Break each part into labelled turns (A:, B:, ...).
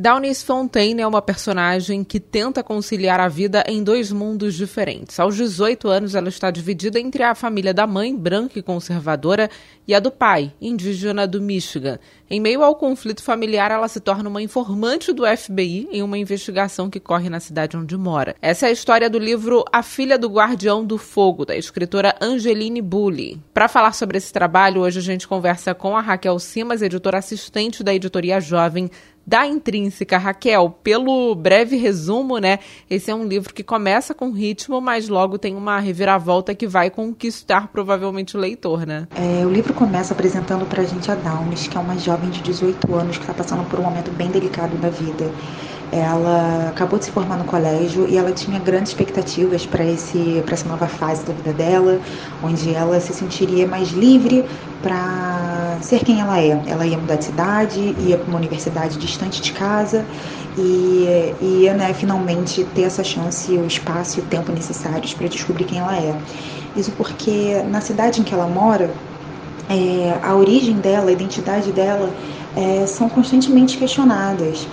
A: Downis Fontaine é uma personagem que tenta conciliar a vida em dois mundos diferentes. Aos 18 anos, ela está dividida entre a família da mãe, branca e conservadora, e a do pai, indígena do Michigan. Em meio ao conflito familiar, ela se torna uma informante do FBI em uma investigação que corre na cidade onde mora. Essa é a história do livro A Filha do Guardião do Fogo, da escritora Angeline Bully. Para falar sobre esse trabalho, hoje a gente conversa com a Raquel Simas, editora assistente da editoria Jovem da Intrínseca. Raquel, pelo breve resumo, né? Esse é um livro que começa com ritmo, mas logo tem uma reviravolta que vai conquistar provavelmente o leitor, né?
B: É, o livro começa apresentando pra gente a Downes, que é uma jovem de 18 anos que está passando por um momento bem delicado da vida. Ela acabou de se formar no colégio e ela tinha grandes expectativas para esse para essa nova fase da vida dela, onde ela se sentiria mais livre para ser quem ela é. Ela ia mudar de cidade, ia para uma universidade distante de casa e ia né, finalmente ter essa chance, o espaço e o tempo necessários para descobrir quem ela é. Isso porque na cidade em que ela mora, é, a origem dela, a identidade dela é, são constantemente questionadas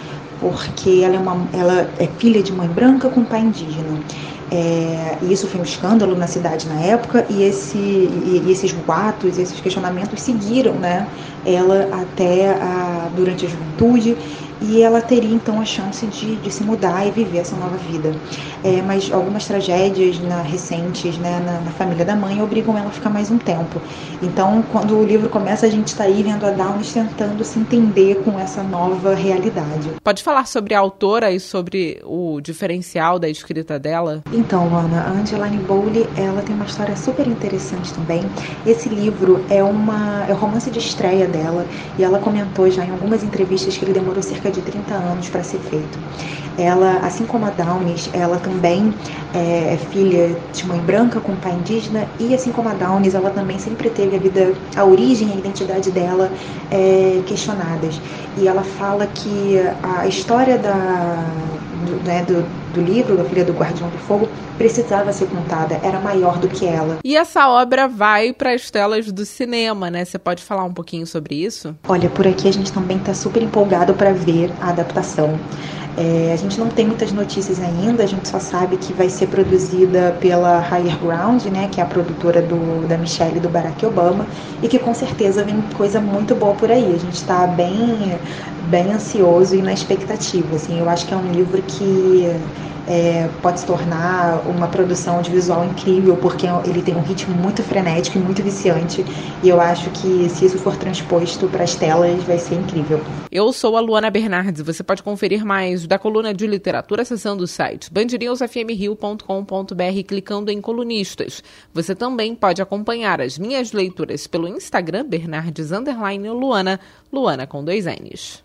B: porque ela é, uma, ela é filha de mãe branca com pai indígena. É, e isso foi um escândalo na cidade na época, e, esse, e, e esses boatos, esses questionamentos seguiram né, ela até a, durante a juventude, e ela teria então a chance de, de se mudar e viver essa nova vida. É, mas algumas tragédias na, recentes né, na, na, família da mãe obrigam ela a ficar mais um tempo. Então, quando o livro começa, a gente está aí vendo a Downes tentando se entender com essa nova realidade.
A: Pode falar sobre a autora e sobre o diferencial da escrita dela?
B: Então, Ana, a Angeline Bowley, ela tem uma história super interessante também. Esse livro é uma é o romance de estreia dela e ela comentou já em algumas entrevistas que ele demorou cerca de 30 anos para ser feito. Ela, assim como a Downes, ela também é, é filha de mãe branca com pai indígena e assim como a Downes, ela também sempre teve a vida, a origem, a identidade dela é, questionadas. E ela fala que a história da, do, né, do, do livro, da Filha do Guardião do Fogo, precisava ser contada, era maior do que ela.
A: E essa obra vai para as telas do cinema, né? Você pode falar um pouquinho sobre isso?
B: Olha, por aqui a gente também está super empolgado para ver a adaptação. É, a gente não tem muitas notícias ainda, a gente só sabe que vai ser produzida pela Higher Ground, né, que é a produtora do, da Michelle e do Barack Obama, e que com certeza vem coisa muito boa por aí. A gente está bem, bem ansioso e na expectativa. Assim, eu acho que é um livro que é, pode se tornar uma produção de visual incrível, porque ele tem um ritmo muito frenético e muito viciante. E eu acho que se isso for transposto para as telas, vai ser incrível.
A: Eu sou a Luana Bernardes. Você pode conferir mais da coluna de literatura acessando o site bandnewsfmrio.com.br clicando em colunistas. Você também pode acompanhar as minhas leituras pelo Instagram Bernardes Luana, Luana com dois N's.